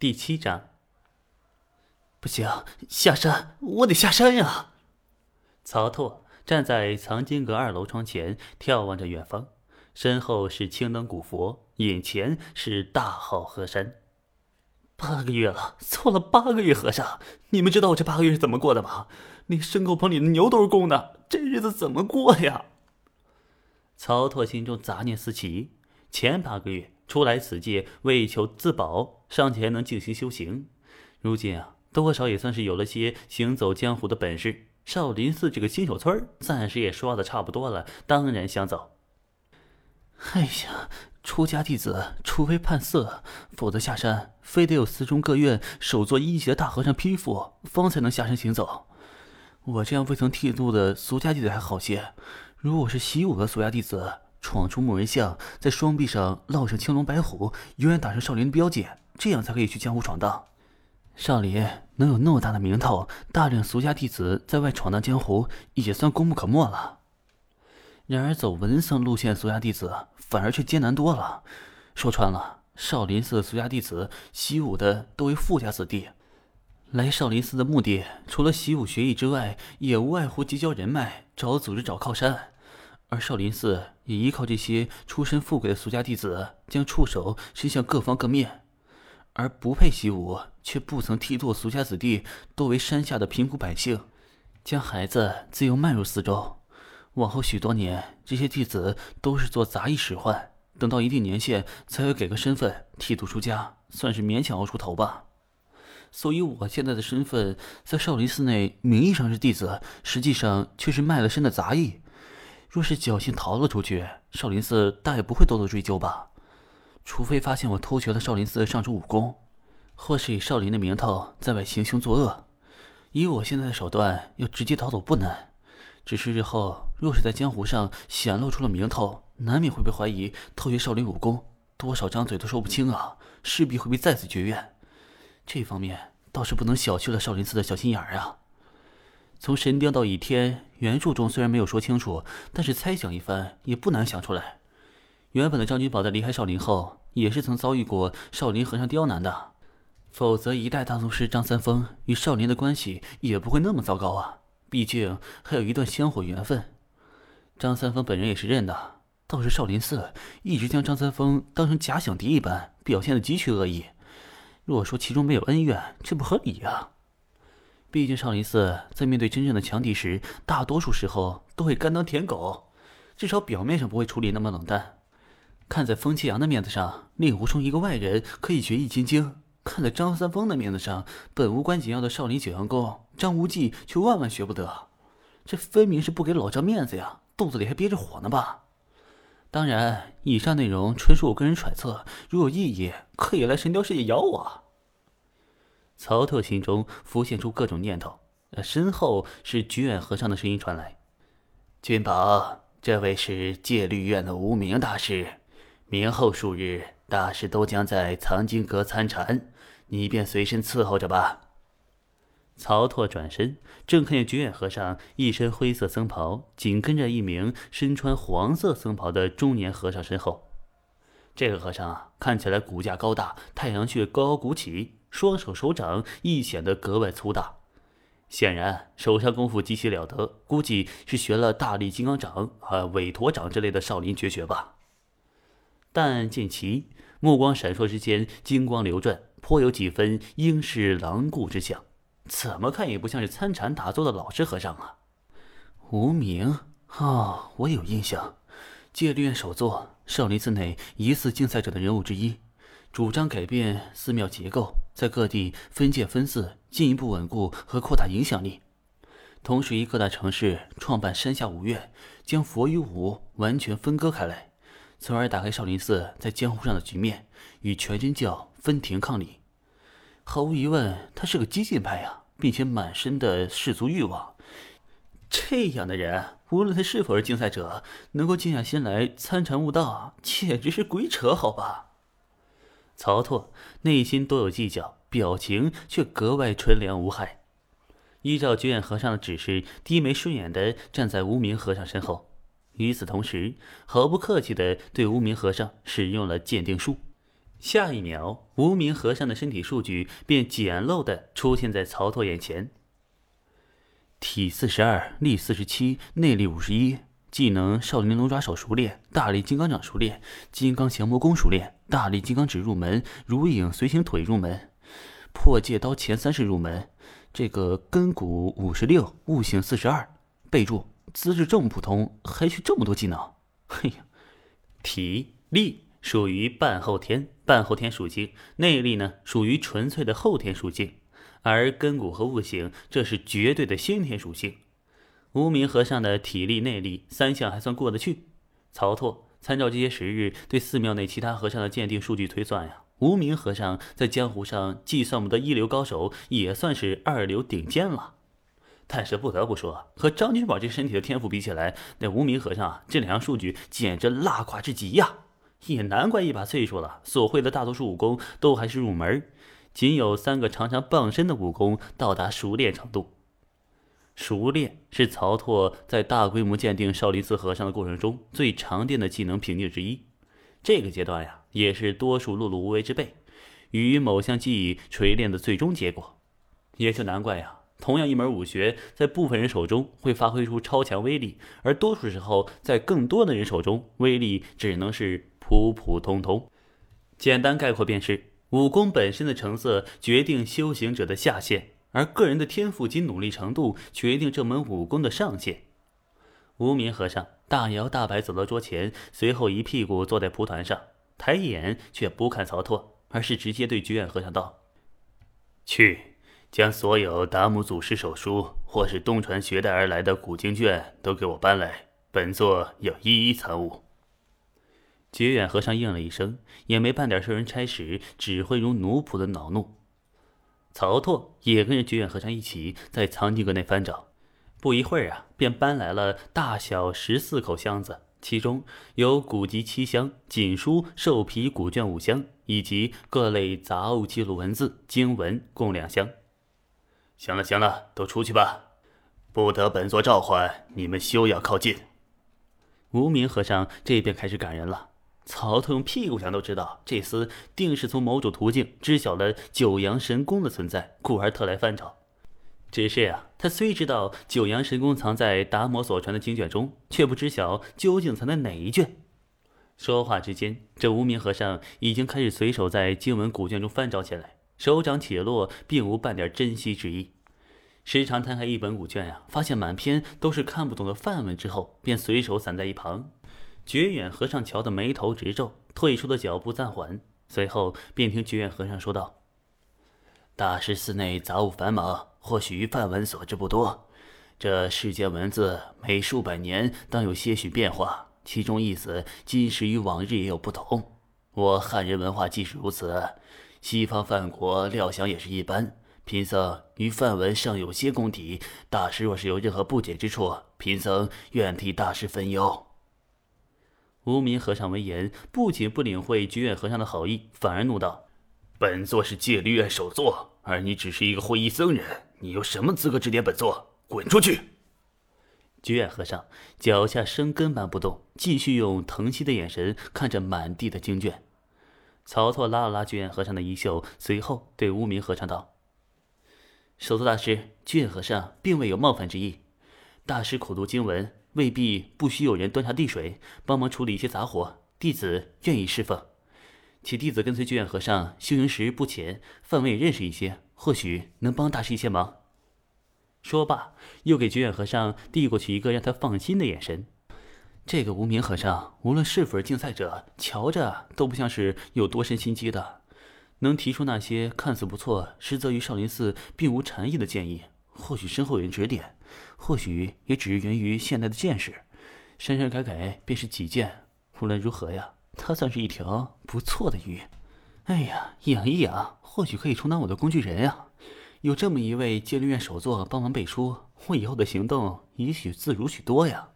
第七章。不行，下山，我得下山呀！曹拓站在藏经阁二楼窗前，眺望着远方，身后是青灯古佛，眼前是大好河山。八个月了，做了八个月和尚，你们知道我这八个月是怎么过的吗？连牲口棚里的牛都是公的，这日子怎么过呀？曹拓心中杂念四起。前八个月出来此界为求自保，尚且还能静心修行，如今啊。多少也算是有了些行走江湖的本事。少林寺这个新手村暂时也刷的差不多了，当然想走。哎呀，出家弟子除非判色，否则下山非得有寺中各院首座一级的大和尚批复，方才能下山行走。我这样未曾剃度的俗家弟子还好些，如果是习武的俗家弟子，闯出木人巷，在双臂上烙上青龙白虎，永远打上少林的标记，这样才可以去江湖闯荡。少林能有那么大的名头，大量俗家弟子在外闯荡江湖，也算功不可没了。然而走文僧路线，俗家弟子反而却艰难多了。说穿了，少林寺的俗家弟子习武的都为富家子弟，来少林寺的目的除了习武学艺之外，也无外乎结交人脉、找组织、找靠山。而少林寺也依靠这些出身富贵的俗家弟子，将触手伸向各方各面。而不配习武却不曾剃度俗家子弟，多为山下的贫苦百姓，将孩子自由卖入寺中。往后许多年，这些弟子都是做杂役使唤，等到一定年限，才会给个身份剃度出家，算是勉强熬出头吧。所以，我现在的身份在少林寺内，名义上是弟子，实际上却是卖了身的杂役。若是侥幸逃了出去，少林寺大也不会多多追究吧。除非发现我偷学了少林寺的上乘武功，或是以少林的名头在外行凶作恶，以我现在的手段，要直接逃走不难。只是日后若是在江湖上显露出了名头，难免会被怀疑偷学少林武功，多少张嘴都说不清啊，势必会被再次绝怨。这方面倒是不能小觑了少林寺的小心眼儿啊。从神雕到倚天，原著中虽然没有说清楚，但是猜想一番也不难想出来。原本的张君宝在离开少林后，也是曾遭遇过少林和尚刁难的，否则一代大宗师张三丰与少林的关系也不会那么糟糕啊！毕竟还有一段香火缘分。张三丰本人也是认的，倒是少林寺一直将张三丰当成假想敌一般，表现的极其恶意。若说其中没有恩怨，这不合理呀！毕竟少林寺在面对真正的强敌时，大多数时候都会甘当舔狗，至少表面上不会处理那么冷淡。看在风七阳的面子上，令狐冲一个外人可以学易筋经；看在张三丰的面子上，本无关紧要的少林九阳功，张无忌却万万学不得。这分明是不给老张面子呀！肚子里还憋着火呢吧？当然，以上内容纯属我个人揣测，如有异议，可以来神雕世界咬我。曹特心中浮现出各种念头，身后是觉远和尚的声音传来：“君宝，这位是戒律院的无名大师。”明后数日，大师都将在藏经阁参禅，你便随身伺候着吧。曹拓转身，正看见觉远和尚一身灰色僧袍，紧跟着一名身穿黄色僧袍的中年和尚身后。这个和尚看起来骨架高大，太阳穴高高鼓起，双手手掌亦显得格外粗大，显然手上功夫极其了得，估计是学了大力金刚掌、啊韦陀掌之类的少林绝学吧。但见其目光闪烁之间，金光流转，颇有几分英式狼顾之相，怎么看也不像是参禅打坐的老实和尚啊！无名哦，我有印象，戒律院首座，少林寺内疑似竞赛者的人物之一，主张改变寺庙结构，在各地分界分寺，进一步稳固和扩大影响力，同时于各大城市创办山下五院，将佛与武完全分割开来。从而打开少林寺在江湖上的局面，与全真教分庭抗礼。毫无疑问，他是个激进派呀，并且满身的世俗欲望。这样的人，无论他是否是竞赛者，能够静下心来参禅悟道，简直是鬼扯，好吧？曹拓内心多有计较，表情却格外纯良无害。依照觉远和尚的指示，低眉顺眼的站在无名和尚身后。与此同时，毫不客气地对无名和尚使用了鉴定术。下一秒，无名和尚的身体数据便简陋的出现在曹拓眼前。体四十二，力四十七，内力五十一，技能少林龙爪手熟练，大力金刚掌熟练，金刚降魔功熟练，大力金刚指入门，如影随形腿入门，破戒刀前三式入门。这个根骨五十六，悟性四十二。备注：资质这么普通，还学这么多技能？嘿呀，体力。属于半后天，半后天属性内力呢，属于纯粹的后天属性，而根骨和悟性，这是绝对的先天属性。无名和尚的体力、内力三项还算过得去。曹拓参照这些时日对寺庙内其他和尚的鉴定数据推算呀，无名和尚在江湖上既算不得一流高手，也算是二流顶尖了。但是不得不说，和张君宝这身体的天赋比起来，那无名和尚这两项数据简直拉垮至极呀！也难怪一把岁数了，所会的大多数武功都还是入门，仅有三个常常傍身的武功到达熟练程度。熟练是曹拓在大规模鉴定少林寺和尚的过程中最常见的技能评定之一。这个阶段呀，也是多数碌碌无为之辈与某项技艺锤炼的最终结果。也就难怪呀，同样一门武学，在部分人手中会发挥出超强威力，而多数时候在更多的人手中，威力只能是。普普通通，简单概括便是武功本身的成色决定修行者的下限，而个人的天赋及努力程度决定这门武功的上限。无名和尚大摇大摆走到桌前，随后一屁股坐在蒲团上，抬眼却不看曹拓，而是直接对觉远和尚道：“去，将所有达摩祖师手书或是东传学带而来的古经卷都给我搬来，本座要一一参悟。”觉远和尚应了一声，也没半点受人差使，只会如奴仆的恼怒。曹拓也跟着觉远和尚一起在藏经阁内翻找，不一会儿啊，便搬来了大小十四口箱子，其中有古籍七箱、锦书、兽皮古卷五箱，以及各类杂物记录文字、经文共两箱。行了，行了，都出去吧，不得本座召唤，你们休要靠近。无名和尚这边开始赶人了。曹操用屁股想都知道，这厮定是从某种途径知晓了九阳神功的存在，故而特来翻找。只是呀，他虽知道九阳神功藏在达摩所传的经卷中，却不知晓究竟藏在哪一卷。说话之间，这无名和尚已经开始随手在经文古卷中翻找起来，手掌起落，并无半点珍惜之意。时常摊开一本古卷呀，发现满篇都是看不懂的梵文之后，便随手散在一旁。觉远和尚瞧得眉头直皱，退出的脚步暂缓，随后便听觉远和尚说道：“大师寺内杂物繁忙，或许梵文所知不多。这世间文字每数百年当有些许变化，其中意思今时与往日也有不同。我汉人文化既是如此，西方梵国料想也是一般。贫僧与梵文尚有些功底，大师若是有任何不解之处，贫僧愿替大师分忧。”无名和尚闻言，不仅不领会觉远和尚的好意，反而怒道：“本座是戒律院首座，而你只是一个会衣僧人，你有什么资格指点本座？滚出去！”觉远和尚脚下生根般不动，继续用疼惜的眼神看着满地的经卷。曹操拉了拉觉远和尚的衣袖，随后对无名和尚道：“首座大师，觉远和尚并未有冒犯之意，大师苦读经文。”未必不需有人端茶递水，帮忙处理一些杂活。弟子愿意侍奉。且弟子跟随觉远和尚修行时日不浅，范围也认识一些，或许能帮大师一些忙。说罢，又给觉远和尚递过去一个让他放心的眼神。这个无名和尚，无论是否是竞赛者，瞧着都不像是有多深心机的，能提出那些看似不错，实则与少林寺并无禅意的建议。或许身后有人指点。或许也只是源于现代的见识，删删改改便是己见。无论如何呀，它算是一条不错的鱼。哎呀，养一养，或许可以充当我的工具人呀。有这么一位戒律院首座帮忙背书，我以后的行动也许自如许多呀。